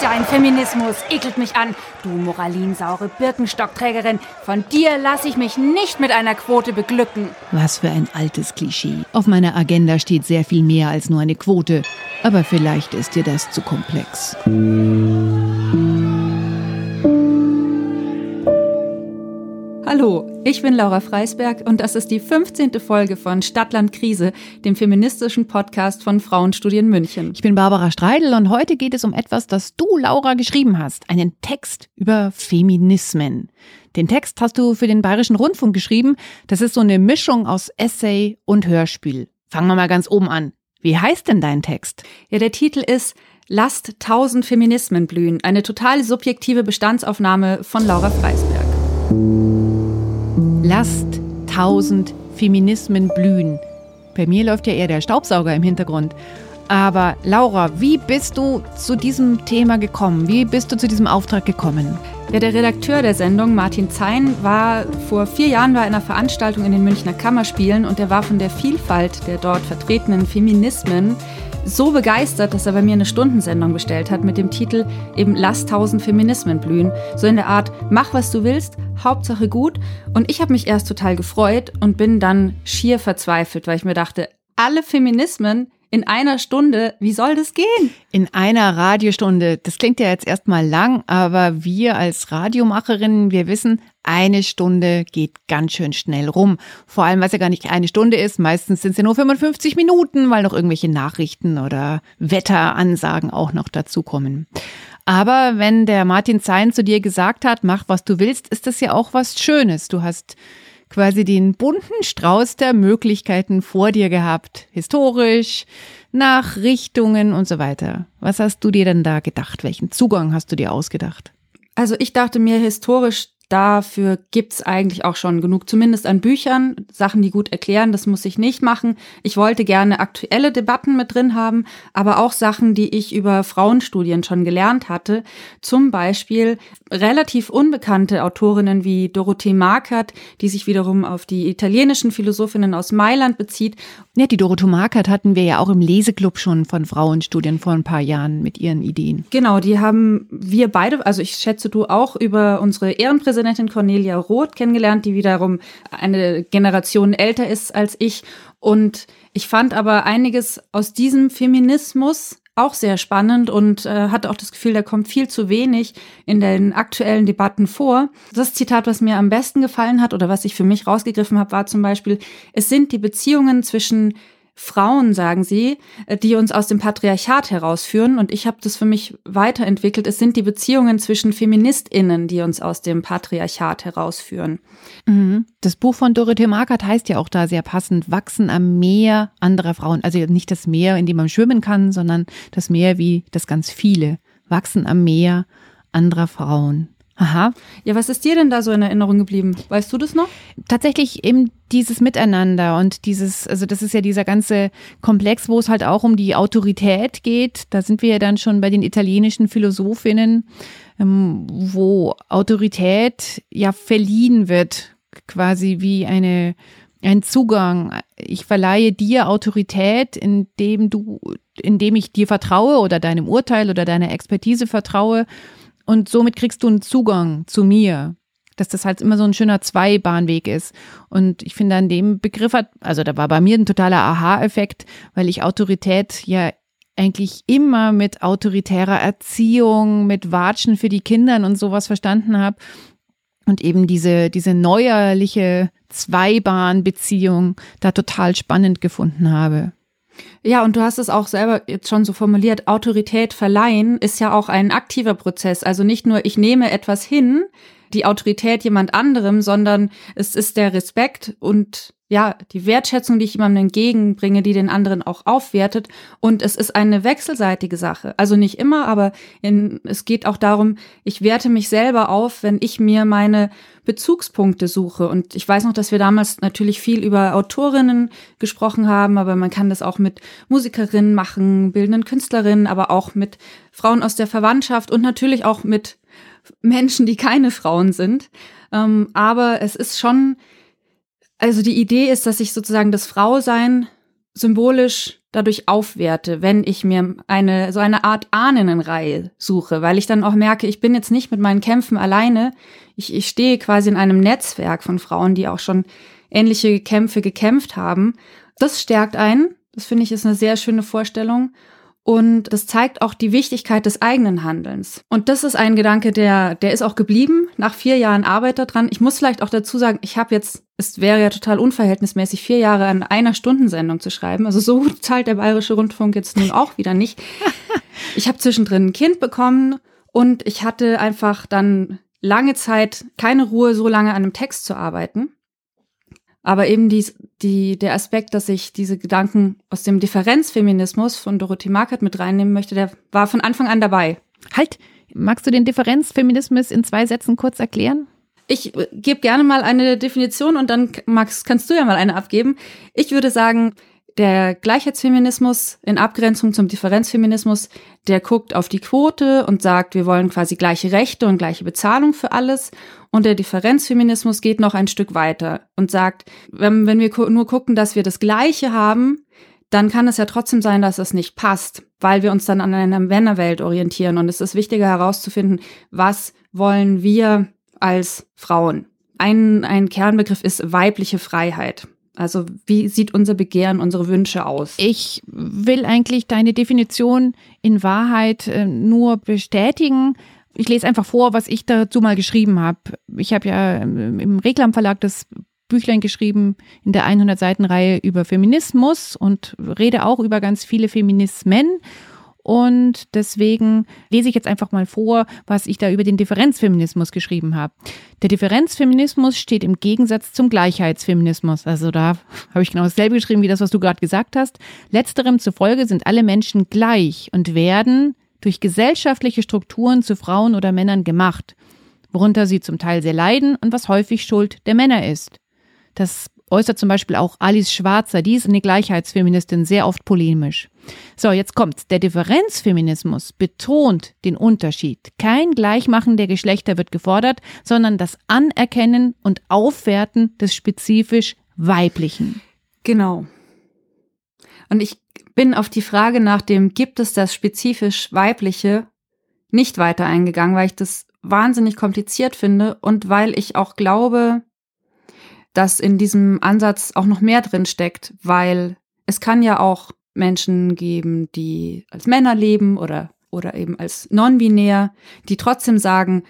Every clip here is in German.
Dein Feminismus ekelt mich an, du moralinsaure Birkenstockträgerin. Von dir lasse ich mich nicht mit einer Quote beglücken. Was für ein altes Klischee. Auf meiner Agenda steht sehr viel mehr als nur eine Quote. Aber vielleicht ist dir das zu komplex. Hallo, ich bin Laura Freisberg und das ist die 15. Folge von Stadtland Krise, dem feministischen Podcast von Frauenstudien München. Ich bin Barbara Streidel und heute geht es um etwas, das du, Laura, geschrieben hast. Einen Text über Feminismen. Den Text hast du für den Bayerischen Rundfunk geschrieben. Das ist so eine Mischung aus Essay und Hörspiel. Fangen wir mal ganz oben an. Wie heißt denn dein Text? Ja, der Titel ist Lasst tausend Feminismen blühen. Eine total subjektive Bestandsaufnahme von Laura Freisberg. Lasst tausend Feminismen blühen. Bei mir läuft ja eher der Staubsauger im Hintergrund. Aber Laura, wie bist du zu diesem Thema gekommen? Wie bist du zu diesem Auftrag gekommen? Ja, der Redakteur der Sendung, Martin Zein, war vor vier Jahren bei einer Veranstaltung in den Münchner Kammerspielen und er war von der Vielfalt der dort vertretenen Feminismen so begeistert, dass er bei mir eine Stundensendung bestellt hat mit dem Titel eben Lass tausend Feminismen blühen. So in der Art, mach was du willst, Hauptsache gut. Und ich habe mich erst total gefreut und bin dann schier verzweifelt, weil ich mir dachte, alle Feminismen in einer Stunde, wie soll das gehen? In einer Radiostunde, das klingt ja jetzt erstmal lang, aber wir als Radiomacherinnen, wir wissen, eine Stunde geht ganz schön schnell rum. Vor allem, weil es ja gar nicht eine Stunde ist. Meistens sind es ja nur 55 Minuten, weil noch irgendwelche Nachrichten oder Wetteransagen auch noch dazukommen. Aber wenn der Martin Zein zu dir gesagt hat, mach was du willst, ist das ja auch was Schönes. Du hast quasi den bunten Strauß der Möglichkeiten vor dir gehabt. Historisch, nach Richtungen und so weiter. Was hast du dir denn da gedacht? Welchen Zugang hast du dir ausgedacht? Also ich dachte mir historisch dafür gibt's eigentlich auch schon genug, zumindest an Büchern, Sachen, die gut erklären, das muss ich nicht machen. Ich wollte gerne aktuelle Debatten mit drin haben, aber auch Sachen, die ich über Frauenstudien schon gelernt hatte. Zum Beispiel relativ unbekannte Autorinnen wie Dorothee Markert, die sich wiederum auf die italienischen Philosophinnen aus Mailand bezieht. Ja, die Dorothee Markert hatten wir ja auch im Leseklub schon von Frauenstudien vor ein paar Jahren mit ihren Ideen. Genau, die haben wir beide, also ich schätze du auch über unsere Ehrenpräsidentin Präsidentin Cornelia Roth kennengelernt, die wiederum eine Generation älter ist als ich. Und ich fand aber einiges aus diesem Feminismus auch sehr spannend und äh, hatte auch das Gefühl, da kommt viel zu wenig in den aktuellen Debatten vor. Das Zitat, was mir am besten gefallen hat oder was ich für mich rausgegriffen habe, war zum Beispiel, es sind die Beziehungen zwischen Frauen, sagen sie, äh, die uns aus dem Patriarchat herausführen. Und ich habe das für mich weiterentwickelt. Es sind die Beziehungen zwischen Feministinnen, die uns aus dem Patriarchat herausführen. Mhm. Das Buch von Dorothee Markert heißt ja auch da sehr passend, Wachsen am Meer anderer Frauen. Also nicht das Meer, in dem man schwimmen kann, sondern das Meer wie das ganz viele. Wachsen am Meer anderer Frauen. Aha. Ja, was ist dir denn da so in Erinnerung geblieben? Weißt du das noch? Tatsächlich eben dieses Miteinander und dieses, also das ist ja dieser ganze Komplex, wo es halt auch um die Autorität geht. Da sind wir ja dann schon bei den italienischen Philosophinnen, ähm, wo Autorität ja verliehen wird, quasi wie eine, ein Zugang. Ich verleihe dir Autorität, indem du, indem ich dir vertraue oder deinem Urteil oder deiner Expertise vertraue und somit kriegst du einen Zugang zu mir. Dass das halt immer so ein schöner Zweibahnweg ist. Und ich finde, an dem Begriff hat, also da war bei mir ein totaler Aha-Effekt, weil ich Autorität ja eigentlich immer mit autoritärer Erziehung, mit Watschen für die Kinder und sowas verstanden habe. Und eben diese, diese neuerliche Zweibahnbeziehung da total spannend gefunden habe. Ja, und du hast es auch selber jetzt schon so formuliert, Autorität verleihen ist ja auch ein aktiver Prozess. Also nicht nur ich nehme etwas hin, die Autorität jemand anderem, sondern es ist der Respekt und ja, die Wertschätzung, die ich jemandem entgegenbringe, die den anderen auch aufwertet. Und es ist eine wechselseitige Sache. Also nicht immer, aber in, es geht auch darum, ich werte mich selber auf, wenn ich mir meine Bezugspunkte suche. Und ich weiß noch, dass wir damals natürlich viel über Autorinnen gesprochen haben, aber man kann das auch mit Musikerinnen machen, bildenden Künstlerinnen, aber auch mit Frauen aus der Verwandtschaft und natürlich auch mit Menschen, die keine Frauen sind. Ähm, aber es ist schon, also die Idee ist, dass ich sozusagen das Frausein symbolisch dadurch aufwerte, wenn ich mir eine so eine Art Ahnenreihe suche, weil ich dann auch merke, ich bin jetzt nicht mit meinen Kämpfen alleine. Ich, ich stehe quasi in einem Netzwerk von Frauen, die auch schon ähnliche Kämpfe gekämpft haben. Das stärkt einen. Das finde ich ist eine sehr schöne Vorstellung. Und das zeigt auch die Wichtigkeit des eigenen Handelns. Und das ist ein Gedanke, der, der ist auch geblieben nach vier Jahren Arbeit daran. Ich muss vielleicht auch dazu sagen, ich habe jetzt, es wäre ja total unverhältnismäßig, vier Jahre an einer Stundensendung zu schreiben. Also so gut zahlt der Bayerische Rundfunk jetzt nun auch wieder nicht. Ich habe zwischendrin ein Kind bekommen und ich hatte einfach dann lange Zeit keine Ruhe, so lange an einem Text zu arbeiten. Aber eben die, die, der Aspekt, dass ich diese Gedanken aus dem Differenzfeminismus von Dorothy Markert mit reinnehmen möchte, der war von Anfang an dabei. Halt, magst du den Differenzfeminismus in zwei Sätzen kurz erklären? Ich äh, gebe gerne mal eine Definition und dann Max, kannst du ja mal eine abgeben. Ich würde sagen, der Gleichheitsfeminismus in Abgrenzung zum Differenzfeminismus, der guckt auf die Quote und sagt, wir wollen quasi gleiche Rechte und gleiche Bezahlung für alles. Und der Differenzfeminismus geht noch ein Stück weiter und sagt, wenn, wenn wir nur gucken, dass wir das Gleiche haben, dann kann es ja trotzdem sein, dass es nicht passt, weil wir uns dann an einer Männerwelt orientieren. Und es ist wichtiger herauszufinden, was wollen wir als Frauen. Ein, ein Kernbegriff ist weibliche Freiheit. Also wie sieht unser Begehren, unsere Wünsche aus? Ich will eigentlich deine Definition in Wahrheit äh, nur bestätigen. Ich lese einfach vor, was ich dazu mal geschrieben habe. Ich habe ja ähm, im Reklam Verlag das Büchlein geschrieben in der 100 Seiten Reihe über Feminismus und rede auch über ganz viele Feminismen. Und deswegen lese ich jetzt einfach mal vor, was ich da über den Differenzfeminismus geschrieben habe. Der Differenzfeminismus steht im Gegensatz zum Gleichheitsfeminismus. Also da habe ich genau dasselbe geschrieben wie das, was du gerade gesagt hast. Letzterem zufolge sind alle Menschen gleich und werden durch gesellschaftliche Strukturen zu Frauen oder Männern gemacht, worunter sie zum Teil sehr leiden und was häufig Schuld der Männer ist. Das äußert zum Beispiel auch Alice Schwarzer, die ist eine Gleichheitsfeministin, sehr oft polemisch. So, jetzt kommt's. Der Differenzfeminismus betont den Unterschied. Kein Gleichmachen der Geschlechter wird gefordert, sondern das Anerkennen und Aufwerten des spezifisch Weiblichen. Genau. Und ich bin auf die Frage nach dem, gibt es das spezifisch Weibliche, nicht weiter eingegangen, weil ich das wahnsinnig kompliziert finde und weil ich auch glaube, dass in diesem Ansatz auch noch mehr drin steckt, weil es kann ja auch Menschen geben, die als Männer leben oder, oder eben als non-binär, die trotzdem sagen,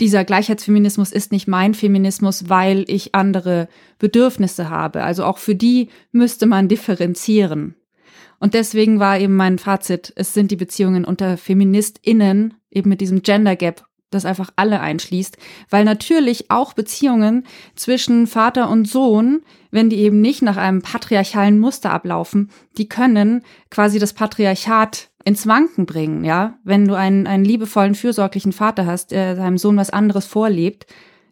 dieser Gleichheitsfeminismus ist nicht mein Feminismus, weil ich andere Bedürfnisse habe. Also auch für die müsste man differenzieren. Und deswegen war eben mein Fazit, es sind die Beziehungen unter FeministInnen eben mit diesem Gender Gap das einfach alle einschließt, weil natürlich auch Beziehungen zwischen Vater und Sohn, wenn die eben nicht nach einem patriarchalen Muster ablaufen, die können quasi das Patriarchat ins Wanken bringen, ja. Wenn du einen, einen liebevollen, fürsorglichen Vater hast, der seinem Sohn was anderes vorlebt,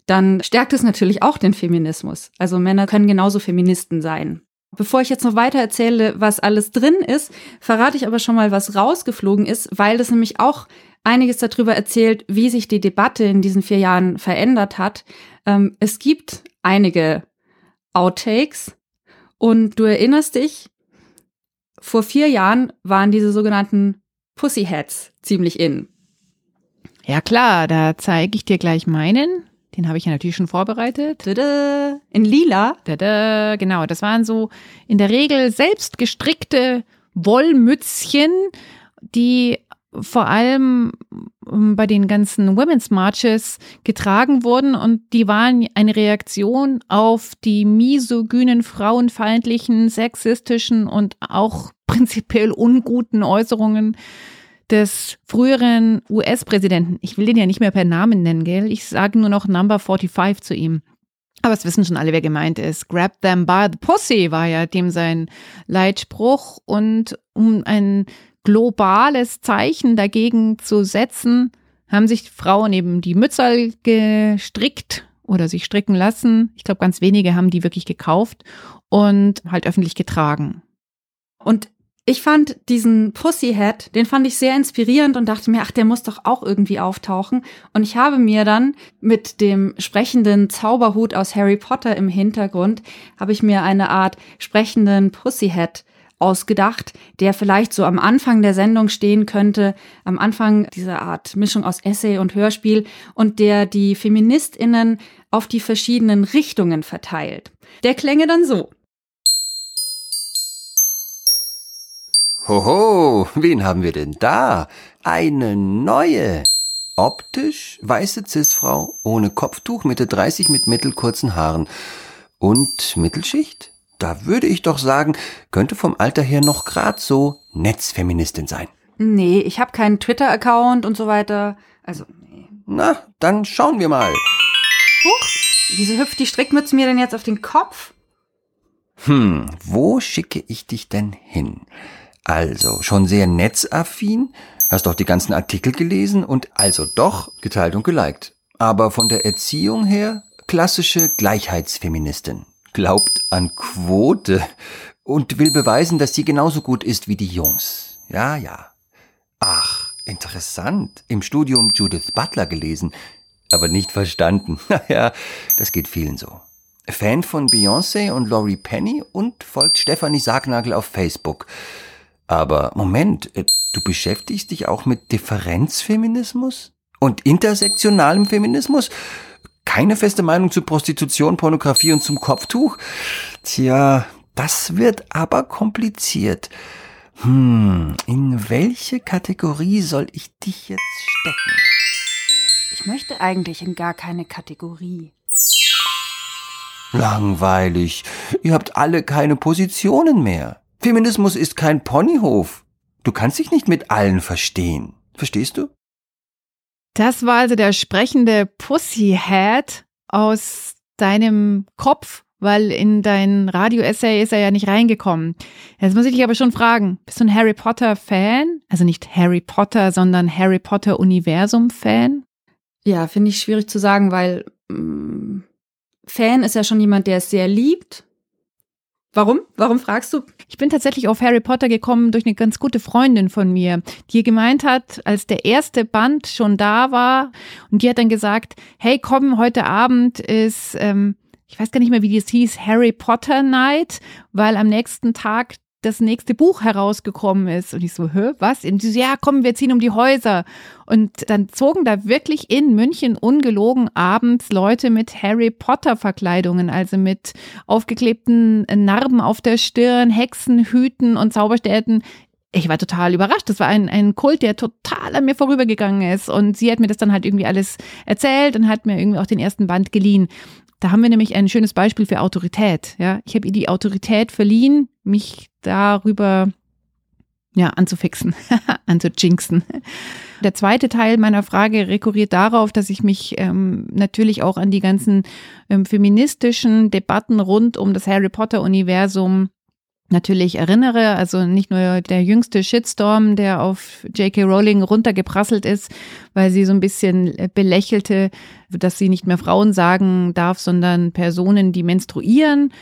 dann stärkt es natürlich auch den Feminismus. Also Männer können genauso Feministen sein. Bevor ich jetzt noch weiter erzähle, was alles drin ist, verrate ich aber schon mal, was rausgeflogen ist, weil das nämlich auch einiges darüber erzählt, wie sich die Debatte in diesen vier Jahren verändert hat. Ähm, es gibt einige Outtakes und du erinnerst dich, vor vier Jahren waren diese sogenannten Pussyheads ziemlich in. Ja klar, da zeige ich dir gleich meinen. Den habe ich ja natürlich schon vorbereitet. Tada, in lila. Tada, genau, das waren so in der Regel selbst gestrickte Wollmützchen, die vor allem ähm, bei den ganzen Women's Marches getragen wurden und die waren eine Reaktion auf die misogynen, frauenfeindlichen, sexistischen und auch prinzipiell unguten Äußerungen des früheren US-Präsidenten. Ich will den ja nicht mehr per Namen nennen, gell? Ich sage nur noch Number 45 zu ihm. Aber es wissen schon alle, wer gemeint ist. Grab them by the pussy war ja dem sein Leitspruch. Und um ein globales Zeichen dagegen zu setzen, haben sich Frauen eben die Mützer gestrickt oder sich stricken lassen. Ich glaube, ganz wenige haben die wirklich gekauft und halt öffentlich getragen. Und ich fand diesen Pussyhead, den fand ich sehr inspirierend und dachte mir, ach, der muss doch auch irgendwie auftauchen. Und ich habe mir dann mit dem sprechenden Zauberhut aus Harry Potter im Hintergrund, habe ich mir eine Art sprechenden Pussyhead ausgedacht, der vielleicht so am Anfang der Sendung stehen könnte, am Anfang dieser Art Mischung aus Essay und Hörspiel und der die Feministinnen auf die verschiedenen Richtungen verteilt. Der klänge dann so. Hoho, wen haben wir denn da? Eine neue. Optisch weiße Cis-Frau, ohne Kopftuch, Mitte 30 mit mittelkurzen Haaren. Und Mittelschicht? Da würde ich doch sagen, könnte vom Alter her noch grad so Netzfeministin sein. Nee, ich habe keinen Twitter-Account und so weiter. Also, nee. Na, dann schauen wir mal. Huch, wieso hüpft die Strickmütze mir denn jetzt auf den Kopf? Hm, wo schicke ich dich denn hin? Also, schon sehr netzaffin? Hast doch die ganzen Artikel gelesen und also doch geteilt und geliked. Aber von der Erziehung her klassische Gleichheitsfeministin. Glaubt an Quote und will beweisen, dass sie genauso gut ist wie die Jungs. Ja, ja. Ach, interessant. Im Studium Judith Butler gelesen, aber nicht verstanden. Naja, das geht vielen so. Fan von Beyoncé und Laurie Penny und folgt Stefanie Sargnagel auf Facebook. Aber Moment, äh, du beschäftigst dich auch mit Differenzfeminismus? Und intersektionalem Feminismus? Keine feste Meinung zu Prostitution, Pornografie und zum Kopftuch? Tja, das wird aber kompliziert. Hm, in welche Kategorie soll ich dich jetzt stecken? Ich möchte eigentlich in gar keine Kategorie. Langweilig. Ihr habt alle keine Positionen mehr. Feminismus ist kein Ponyhof. Du kannst dich nicht mit allen verstehen. Verstehst du? Das war also der sprechende Pussyhead aus deinem Kopf, weil in dein Radio-Essay ist er ja nicht reingekommen. Jetzt muss ich dich aber schon fragen, bist du ein Harry Potter-Fan? Also nicht Harry Potter, sondern Harry Potter-Universum-Fan? Ja, finde ich schwierig zu sagen, weil mm, Fan ist ja schon jemand, der es sehr liebt. Warum? Warum fragst du? Ich bin tatsächlich auf Harry Potter gekommen durch eine ganz gute Freundin von mir, die gemeint hat, als der erste Band schon da war und die hat dann gesagt, hey, komm, heute Abend ist, ähm, ich weiß gar nicht mehr, wie das hieß, Harry Potter Night, weil am nächsten Tag das nächste Buch herausgekommen ist. Und ich so, hä, was? Und die so, ja, komm, wir ziehen um die Häuser. Und dann zogen da wirklich in München ungelogen abends Leute mit Harry Potter Verkleidungen, also mit aufgeklebten Narben auf der Stirn, Hexenhüten und Zauberstädten ich war total überrascht. Das war ein, ein Kult, der total an mir vorübergegangen ist. Und sie hat mir das dann halt irgendwie alles erzählt und hat mir irgendwie auch den ersten Band geliehen. Da haben wir nämlich ein schönes Beispiel für Autorität. Ja, ich habe ihr die Autorität verliehen, mich darüber ja, anzufixen, anzujinxen. Der zweite Teil meiner Frage rekurriert darauf, dass ich mich ähm, natürlich auch an die ganzen ähm, feministischen Debatten rund um das Harry Potter-Universum natürlich erinnere. Also nicht nur der jüngste Shitstorm, der auf J.K. Rowling runtergeprasselt ist, weil sie so ein bisschen belächelte, dass sie nicht mehr Frauen sagen darf, sondern Personen, die menstruieren.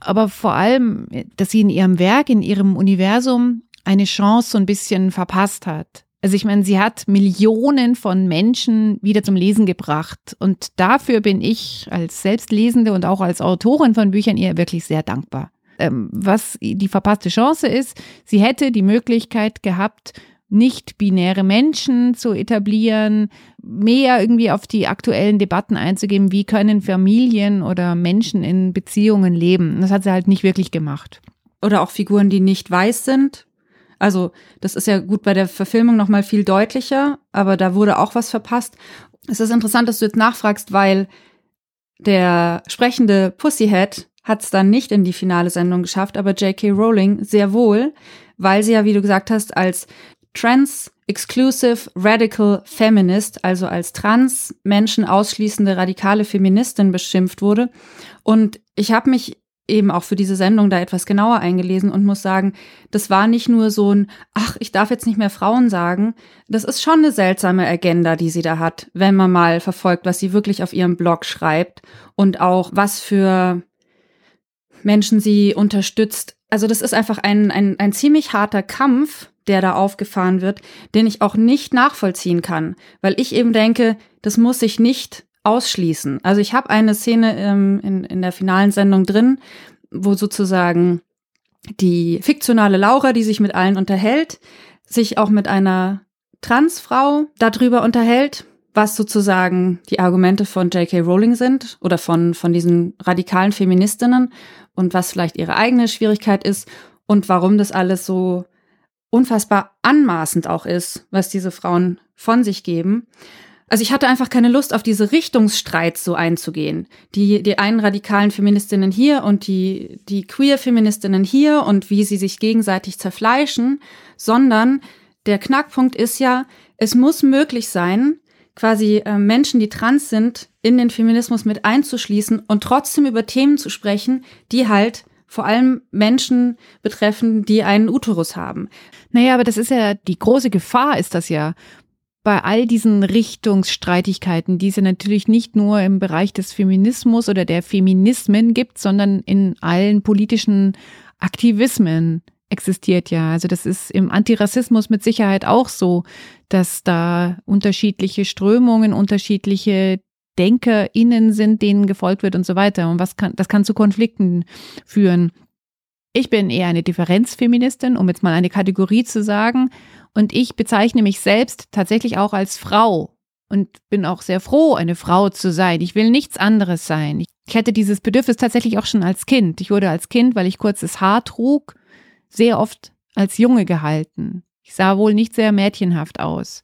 Aber vor allem, dass sie in ihrem Werk, in ihrem Universum eine Chance so ein bisschen verpasst hat. Also ich meine, sie hat Millionen von Menschen wieder zum Lesen gebracht. Und dafür bin ich als Selbstlesende und auch als Autorin von Büchern ihr wirklich sehr dankbar ähm, was die verpasste Chance ist. Sie hätte die Möglichkeit gehabt, nicht binäre Menschen zu etablieren, mehr irgendwie auf die aktuellen Debatten einzugehen, wie können Familien oder Menschen in Beziehungen leben. Das hat sie halt nicht wirklich gemacht. Oder auch Figuren, die nicht weiß sind. Also, das ist ja gut bei der Verfilmung nochmal viel deutlicher, aber da wurde auch was verpasst. Es ist interessant, dass du jetzt nachfragst, weil der sprechende Pussyhead hat es dann nicht in die finale Sendung geschafft, aber J.K. Rowling sehr wohl, weil sie ja, wie du gesagt hast, als Trans Exclusive Radical Feminist, also als trans Menschen ausschließende radikale Feministin beschimpft wurde. Und ich habe mich eben auch für diese Sendung da etwas genauer eingelesen und muss sagen, das war nicht nur so ein, ach, ich darf jetzt nicht mehr Frauen sagen. Das ist schon eine seltsame Agenda, die sie da hat, wenn man mal verfolgt, was sie wirklich auf ihrem Blog schreibt und auch was für Menschen sie unterstützt. Also das ist einfach ein, ein, ein ziemlich harter Kampf, der da aufgefahren wird, den ich auch nicht nachvollziehen kann, weil ich eben denke, das muss sich nicht ausschließen. Also ich habe eine Szene ähm, in, in der finalen Sendung drin, wo sozusagen die fiktionale Laura, die sich mit allen unterhält, sich auch mit einer Transfrau darüber unterhält, was sozusagen die Argumente von J.K. Rowling sind oder von, von diesen radikalen Feministinnen und was vielleicht ihre eigene Schwierigkeit ist und warum das alles so unfassbar anmaßend auch ist, was diese Frauen von sich geben. Also ich hatte einfach keine Lust, auf diese Richtungsstreits so einzugehen. Die, die einen radikalen Feministinnen hier und die, die queer-Feministinnen hier und wie sie sich gegenseitig zerfleischen, sondern der Knackpunkt ist ja, es muss möglich sein, quasi äh, Menschen, die trans sind, in den Feminismus mit einzuschließen und trotzdem über Themen zu sprechen, die halt vor allem Menschen betreffen, die einen Uterus haben. Naja, aber das ist ja die große Gefahr, ist das ja. Bei all diesen Richtungsstreitigkeiten, die es ja natürlich nicht nur im Bereich des Feminismus oder der Feminismen gibt, sondern in allen politischen Aktivismen existiert ja. Also das ist im Antirassismus mit Sicherheit auch so, dass da unterschiedliche Strömungen, unterschiedliche DenkerInnen sind, denen gefolgt wird und so weiter. Und was kann, das kann zu Konflikten führen. Ich bin eher eine Differenzfeministin, um jetzt mal eine Kategorie zu sagen. Und ich bezeichne mich selbst tatsächlich auch als Frau und bin auch sehr froh, eine Frau zu sein. Ich will nichts anderes sein. Ich hatte dieses Bedürfnis tatsächlich auch schon als Kind. Ich wurde als Kind, weil ich kurzes Haar trug, sehr oft als Junge gehalten. Ich sah wohl nicht sehr mädchenhaft aus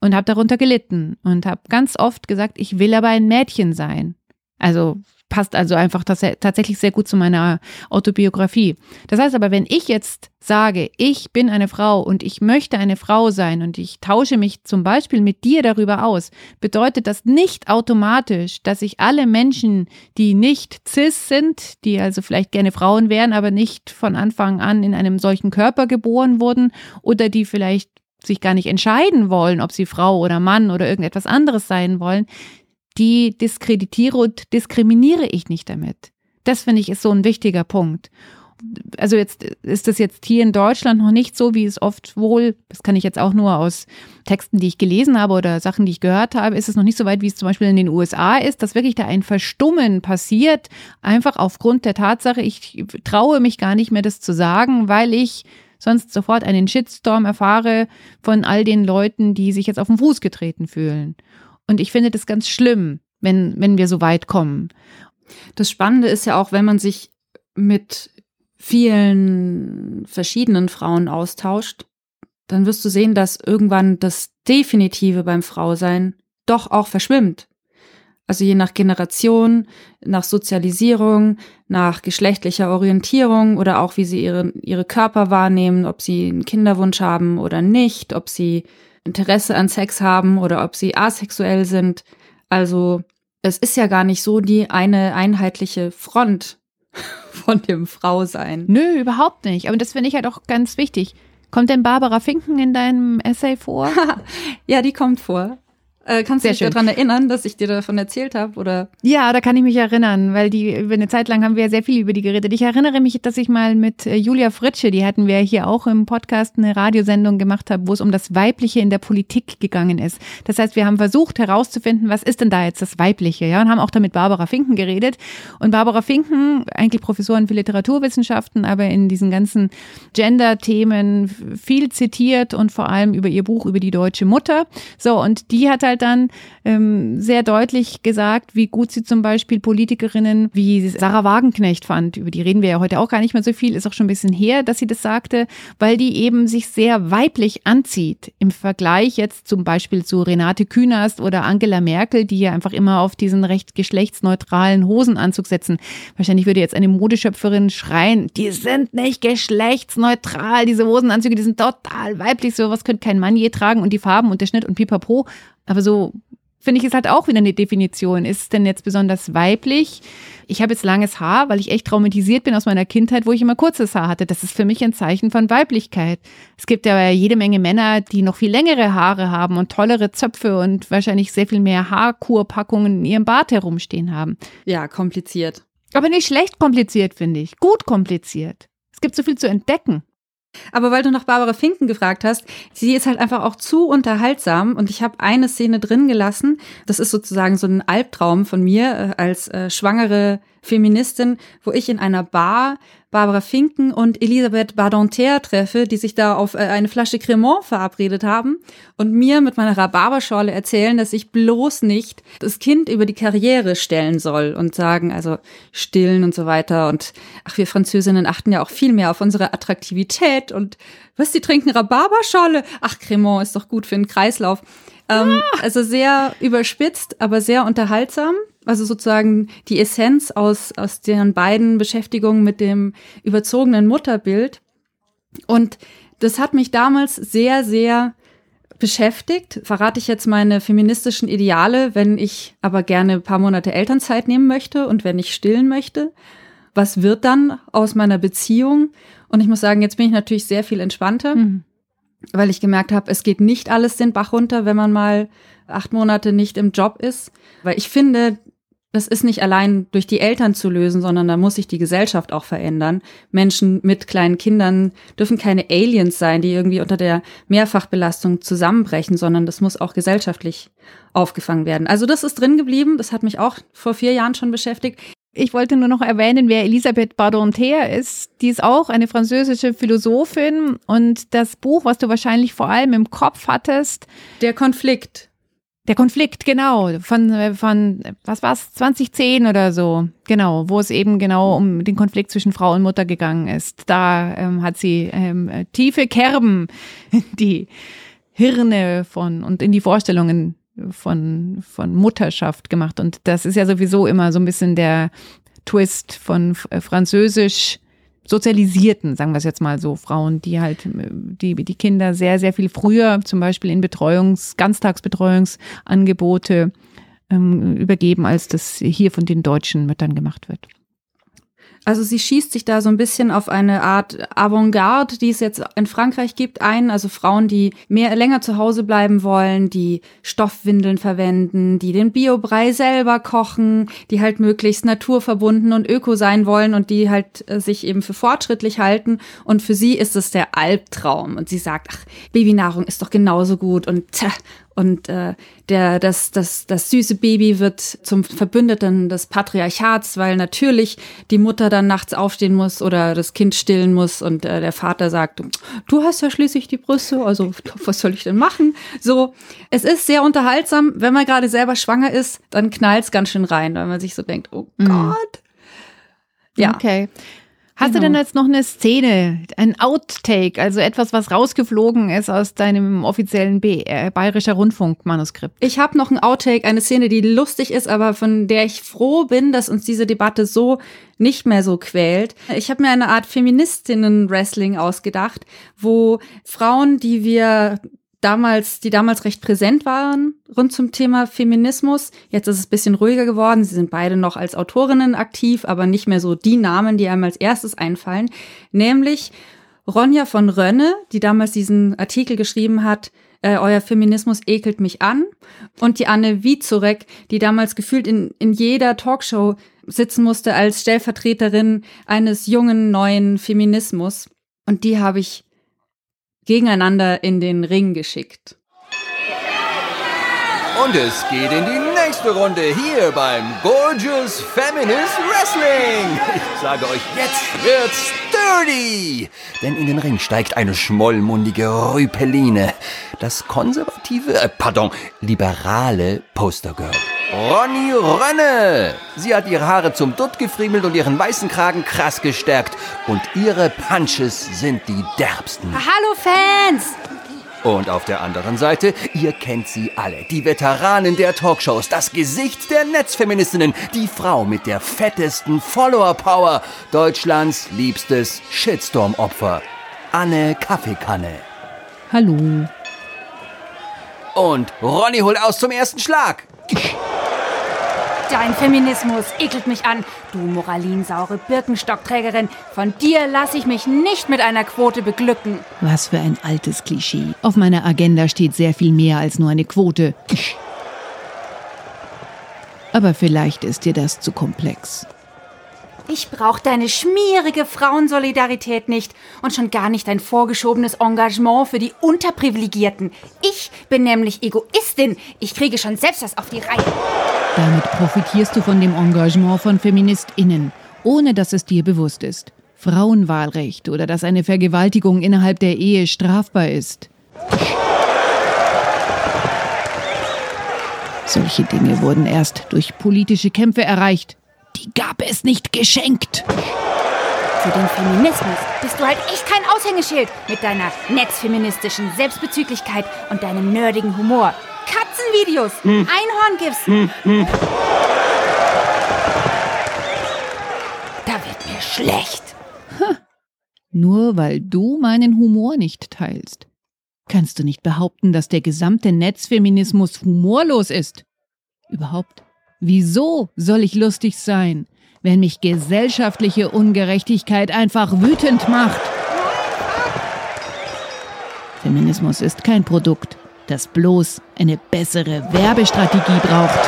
und habe darunter gelitten und habe ganz oft gesagt, ich will aber ein Mädchen sein. Also passt also einfach tatsächlich sehr gut zu meiner Autobiografie. Das heißt aber, wenn ich jetzt sage, ich bin eine Frau und ich möchte eine Frau sein und ich tausche mich zum Beispiel mit dir darüber aus, bedeutet das nicht automatisch, dass ich alle Menschen, die nicht cis sind, die also vielleicht gerne Frauen wären, aber nicht von Anfang an in einem solchen Körper geboren wurden oder die vielleicht sich gar nicht entscheiden wollen, ob sie Frau oder Mann oder irgendetwas anderes sein wollen, die diskreditiere und diskriminiere ich nicht damit. Das finde ich ist so ein wichtiger Punkt. Also jetzt ist das jetzt hier in Deutschland noch nicht so, wie es oft wohl, das kann ich jetzt auch nur aus Texten, die ich gelesen habe oder Sachen, die ich gehört habe, ist es noch nicht so weit, wie es zum Beispiel in den USA ist, dass wirklich da ein Verstummen passiert, einfach aufgrund der Tatsache, ich traue mich gar nicht mehr, das zu sagen, weil ich sonst sofort einen Shitstorm erfahre von all den Leuten, die sich jetzt auf den Fuß getreten fühlen. Und ich finde das ganz schlimm, wenn, wenn wir so weit kommen. Das Spannende ist ja auch, wenn man sich mit vielen verschiedenen Frauen austauscht, dann wirst du sehen, dass irgendwann das Definitive beim Frausein doch auch verschwimmt. Also je nach Generation, nach Sozialisierung, nach geschlechtlicher Orientierung oder auch wie sie ihre, ihre Körper wahrnehmen, ob sie einen Kinderwunsch haben oder nicht, ob sie Interesse an Sex haben oder ob sie asexuell sind. Also es ist ja gar nicht so die eine einheitliche Front von dem Frausein. Nö, überhaupt nicht. Aber das finde ich halt auch ganz wichtig. Kommt denn Barbara Finken in deinem Essay vor? ja, die kommt vor. Äh, kannst Sehr du dich daran erinnern, dass ich dir davon erzählt habe? Oder? Ja, da kann ich mich erinnern, weil die über eine Zeit lang haben wir ja sehr viel über die geredet. Ich erinnere mich, dass ich mal mit äh, Julia Fritsche, die hatten wir hier auch im Podcast eine Radiosendung gemacht haben, wo es um das Weibliche in der Politik gegangen ist. Das heißt, wir haben versucht herauszufinden, was ist denn da jetzt das Weibliche, ja, und haben auch da mit Barbara Finken geredet. Und Barbara Finken, eigentlich Professorin für Literaturwissenschaften, aber in diesen ganzen Gender-Themen viel zitiert und vor allem über ihr Buch über die deutsche Mutter. So, und die hat halt dann ähm, sehr deutlich gesagt, wie gut sie zum Beispiel Politikerinnen wie Sarah Wagenknecht fand. Über die reden wir ja heute auch gar nicht mehr so viel, ist auch schon ein bisschen her, dass sie das sagte, weil die eben sich sehr weiblich anzieht. Im Vergleich jetzt zum Beispiel zu Renate Künast oder Angela Merkel, die ja einfach immer auf diesen recht geschlechtsneutralen Hosenanzug setzen. Wahrscheinlich würde jetzt eine Modeschöpferin schreien, die sind nicht geschlechtsneutral, diese Hosenanzüge, die sind total weiblich, sowas könnte kein Mann je tragen und die Farben und der Schnitt und pipapo. Aber so finde ich es halt auch wieder eine Definition. Ist es denn jetzt besonders weiblich? Ich habe jetzt langes Haar, weil ich echt traumatisiert bin aus meiner Kindheit, wo ich immer kurzes Haar hatte. Das ist für mich ein Zeichen von Weiblichkeit. Es gibt ja jede Menge Männer, die noch viel längere Haare haben und tollere Zöpfe und wahrscheinlich sehr viel mehr Haarkurpackungen in ihrem Bart herumstehen haben. Ja, kompliziert. Aber nicht schlecht kompliziert, finde ich. Gut kompliziert. Es gibt so viel zu entdecken. Aber weil du nach Barbara Finken gefragt hast, sie ist halt einfach auch zu unterhaltsam und ich habe eine Szene drin gelassen. Das ist sozusagen so ein Albtraum von mir äh, als äh, schwangere Feministin, wo ich in einer Bar Barbara Finken und Elisabeth Badonter treffe, die sich da auf äh, eine Flasche Cremant verabredet haben und mir mit meiner Rhabarberschorle erzählen, dass ich bloß nicht das Kind über die Karriere stellen soll und sagen, also stillen und so weiter. Und ach, wir Französinnen achten ja auch viel mehr auf unsere Attraktivität und was, die trinken Rhabarberschorle? Ach, Cremant ist doch gut für den Kreislauf. Ähm, also sehr überspitzt, aber sehr unterhaltsam. Also sozusagen die Essenz aus, aus deren beiden Beschäftigungen mit dem überzogenen Mutterbild. Und das hat mich damals sehr, sehr beschäftigt. Verrate ich jetzt meine feministischen Ideale, wenn ich aber gerne ein paar Monate Elternzeit nehmen möchte und wenn ich stillen möchte? Was wird dann aus meiner Beziehung? Und ich muss sagen, jetzt bin ich natürlich sehr viel entspannter. Mhm weil ich gemerkt habe, es geht nicht alles den Bach runter, wenn man mal acht Monate nicht im Job ist. Weil ich finde, das ist nicht allein durch die Eltern zu lösen, sondern da muss sich die Gesellschaft auch verändern. Menschen mit kleinen Kindern dürfen keine Aliens sein, die irgendwie unter der Mehrfachbelastung zusammenbrechen, sondern das muss auch gesellschaftlich aufgefangen werden. Also das ist drin geblieben. Das hat mich auch vor vier Jahren schon beschäftigt. Ich wollte nur noch erwähnen, wer Elisabeth Badonter ist. Die ist auch eine französische Philosophin und das Buch, was du wahrscheinlich vor allem im Kopf hattest. Der Konflikt. Der Konflikt, genau, von, von was war's, 2010 oder so, genau, wo es eben genau um den Konflikt zwischen Frau und Mutter gegangen ist. Da ähm, hat sie ähm, tiefe Kerben, die Hirne von und in die Vorstellungen von, von Mutterschaft gemacht. Und das ist ja sowieso immer so ein bisschen der Twist von äh, Französisch sozialisierten, sagen wir es jetzt mal so, Frauen, die halt die, die Kinder sehr, sehr viel früher zum Beispiel in Betreuungs-, Ganztagsbetreuungsangebote ähm, übergeben, als das hier von den deutschen Müttern gemacht wird. Also sie schießt sich da so ein bisschen auf eine Art Avantgarde, die es jetzt in Frankreich gibt, ein. Also Frauen, die mehr länger zu Hause bleiben wollen, die Stoffwindeln verwenden, die den Biobrei selber kochen, die halt möglichst naturverbunden und öko sein wollen und die halt äh, sich eben für fortschrittlich halten. Und für sie ist es der Albtraum. Und sie sagt, ach, Babynahrung ist doch genauso gut und tja, und äh, der, das, das, das süße Baby wird zum Verbündeten des Patriarchats, weil natürlich die Mutter dann nachts aufstehen muss oder das Kind stillen muss und äh, der Vater sagt, du hast ja schließlich die Brüste, also was soll ich denn machen? So, es ist sehr unterhaltsam. Wenn man gerade selber schwanger ist, dann knallt's ganz schön rein, weil man sich so denkt, oh mhm. Gott. Ja. Okay. Hast genau. du denn jetzt noch eine Szene, ein Outtake, also etwas, was rausgeflogen ist aus deinem offiziellen B äh, Bayerischer Rundfunk-Manuskript? Ich habe noch ein Outtake, eine Szene, die lustig ist, aber von der ich froh bin, dass uns diese Debatte so nicht mehr so quält. Ich habe mir eine Art Feministinnen-Wrestling ausgedacht, wo Frauen, die wir damals, die damals recht präsent waren rund zum Thema Feminismus. Jetzt ist es ein bisschen ruhiger geworden. Sie sind beide noch als Autorinnen aktiv, aber nicht mehr so die Namen, die einem als erstes einfallen. Nämlich Ronja von Rönne, die damals diesen Artikel geschrieben hat, äh, Euer Feminismus ekelt mich an. Und die Anne Wiezorek, die damals gefühlt in, in jeder Talkshow sitzen musste als Stellvertreterin eines jungen, neuen Feminismus. Und die habe ich gegeneinander in den Ring geschickt. Und es geht in die nächste Runde hier beim Gorgeous Feminist Wrestling. Ich sage euch, jetzt wird's dirty. Denn in den Ring steigt eine schmollmundige Rüpeline. Das konservative, äh, pardon, liberale Postergirl. Ronny Rönne. Sie hat ihre Haare zum Dutt gefriemelt und ihren weißen Kragen krass gestärkt. Und ihre Punches sind die derbsten. Hallo Fans! Und auf der anderen Seite, ihr kennt sie alle, die Veteranen der Talkshows, das Gesicht der Netzfeministinnen, die Frau mit der fettesten Follower-Power, Deutschlands liebstes Shitstorm-Opfer, Anne Kaffeekanne. Hallo. Und Ronny holt aus zum ersten Schlag. Dein Feminismus ekelt mich an, du moralinsaure Birkenstockträgerin. Von dir lasse ich mich nicht mit einer Quote beglücken. Was für ein altes Klischee. Auf meiner Agenda steht sehr viel mehr als nur eine Quote. Aber vielleicht ist dir das zu komplex. Ich brauche deine schmierige Frauensolidarität nicht und schon gar nicht dein vorgeschobenes Engagement für die Unterprivilegierten. Ich bin nämlich Egoistin. Ich kriege schon selbst das auf die Reihe. Damit profitierst du von dem Engagement von Feministinnen, ohne dass es dir bewusst ist. Frauenwahlrecht oder dass eine Vergewaltigung innerhalb der Ehe strafbar ist. Solche Dinge wurden erst durch politische Kämpfe erreicht. Die gab es nicht geschenkt. Für den Feminismus bist du halt echt kein Aushängeschild mit deiner netzfeministischen Selbstbezüglichkeit und deinem nerdigen Humor. Katzenvideos, hm. Einhorngifs. Hm. Hm. Da wird mir schlecht. Nur weil du meinen Humor nicht teilst, kannst du nicht behaupten, dass der gesamte Netzfeminismus humorlos ist. Überhaupt, wieso soll ich lustig sein, wenn mich gesellschaftliche Ungerechtigkeit einfach wütend macht? Feminismus ist kein Produkt, das bloß eine bessere Werbestrategie braucht.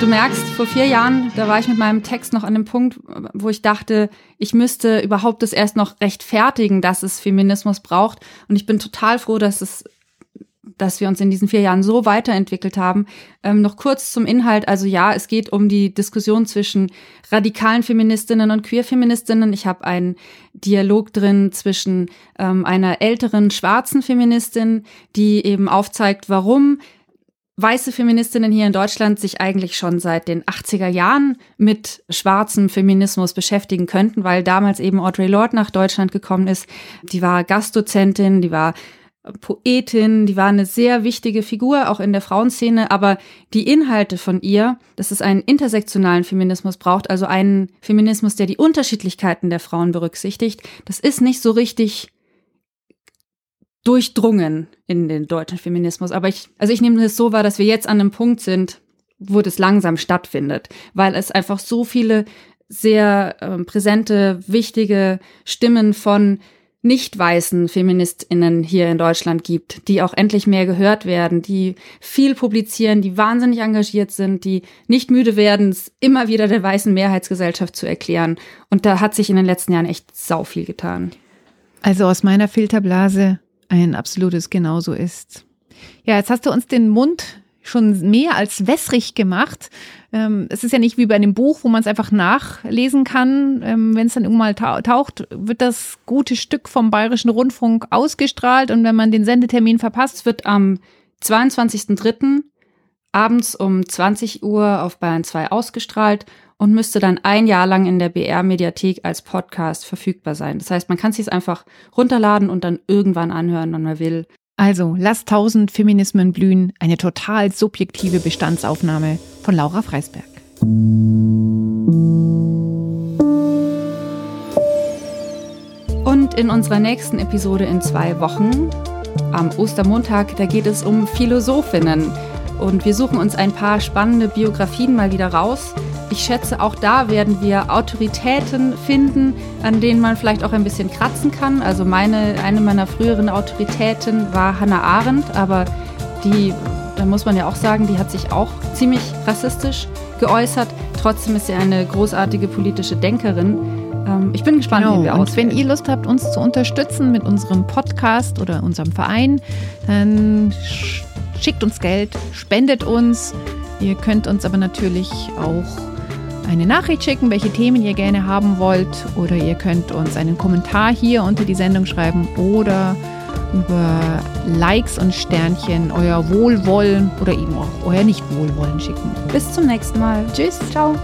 Du merkst, vor vier Jahren, da war ich mit meinem Text noch an dem Punkt, wo ich dachte, ich müsste überhaupt das erst noch rechtfertigen, dass es Feminismus braucht. Und ich bin total froh, dass es dass wir uns in diesen vier Jahren so weiterentwickelt haben. Ähm, noch kurz zum Inhalt. Also ja, es geht um die Diskussion zwischen radikalen Feministinnen und Queer-Feministinnen. Ich habe einen Dialog drin zwischen ähm, einer älteren schwarzen Feministin, die eben aufzeigt, warum weiße Feministinnen hier in Deutschland sich eigentlich schon seit den 80er Jahren mit schwarzem Feminismus beschäftigen könnten, weil damals eben Audre Lorde nach Deutschland gekommen ist. Die war Gastdozentin, die war Poetin, die war eine sehr wichtige Figur, auch in der Frauenszene, aber die Inhalte von ihr, dass es einen intersektionalen Feminismus braucht, also einen Feminismus, der die Unterschiedlichkeiten der Frauen berücksichtigt, das ist nicht so richtig durchdrungen in den deutschen Feminismus. Aber ich, also ich nehme es so wahr, dass wir jetzt an einem Punkt sind, wo das langsam stattfindet, weil es einfach so viele sehr äh, präsente, wichtige Stimmen von nicht weißen Feministinnen hier in Deutschland gibt, die auch endlich mehr gehört werden, die viel publizieren, die wahnsinnig engagiert sind, die nicht müde werden, es immer wieder der weißen Mehrheitsgesellschaft zu erklären. Und da hat sich in den letzten Jahren echt sau viel getan. Also aus meiner Filterblase ein absolutes Genauso ist. Ja, jetzt hast du uns den Mund schon mehr als wässrig gemacht. Ähm, es ist ja nicht wie bei einem Buch, wo man es einfach nachlesen kann. Ähm, wenn es dann irgendwann mal taucht, wird das gute Stück vom Bayerischen Rundfunk ausgestrahlt und wenn man den Sendetermin verpasst, wird am 22.03. abends um 20 Uhr auf Bayern 2 ausgestrahlt und müsste dann ein Jahr lang in der BR-Mediathek als Podcast verfügbar sein. Das heißt, man kann es sich einfach runterladen und dann irgendwann anhören, wenn man will. Also, lass tausend Feminismen blühen, eine total subjektive Bestandsaufnahme von Laura Freisberg. Und in unserer nächsten Episode in zwei Wochen, am Ostermontag, da geht es um Philosophinnen. Und wir suchen uns ein paar spannende Biografien mal wieder raus. Ich schätze, auch da werden wir Autoritäten finden, an denen man vielleicht auch ein bisschen kratzen kann. Also meine, eine meiner früheren Autoritäten war Hannah Arendt, aber die, da muss man ja auch sagen, die hat sich auch ziemlich rassistisch geäußert. Trotzdem ist sie eine großartige politische Denkerin. Ähm, ich bin gespannt, genau. wie wir Und wenn ihr Lust habt, uns zu unterstützen mit unserem Podcast oder unserem Verein, dann schickt uns Geld, spendet uns. Ihr könnt uns aber natürlich auch eine Nachricht schicken, welche Themen ihr gerne haben wollt. Oder ihr könnt uns einen Kommentar hier unter die Sendung schreiben oder über Likes und Sternchen euer Wohlwollen oder eben auch euer Nichtwohlwollen schicken. Bis zum nächsten Mal. Tschüss. Ciao.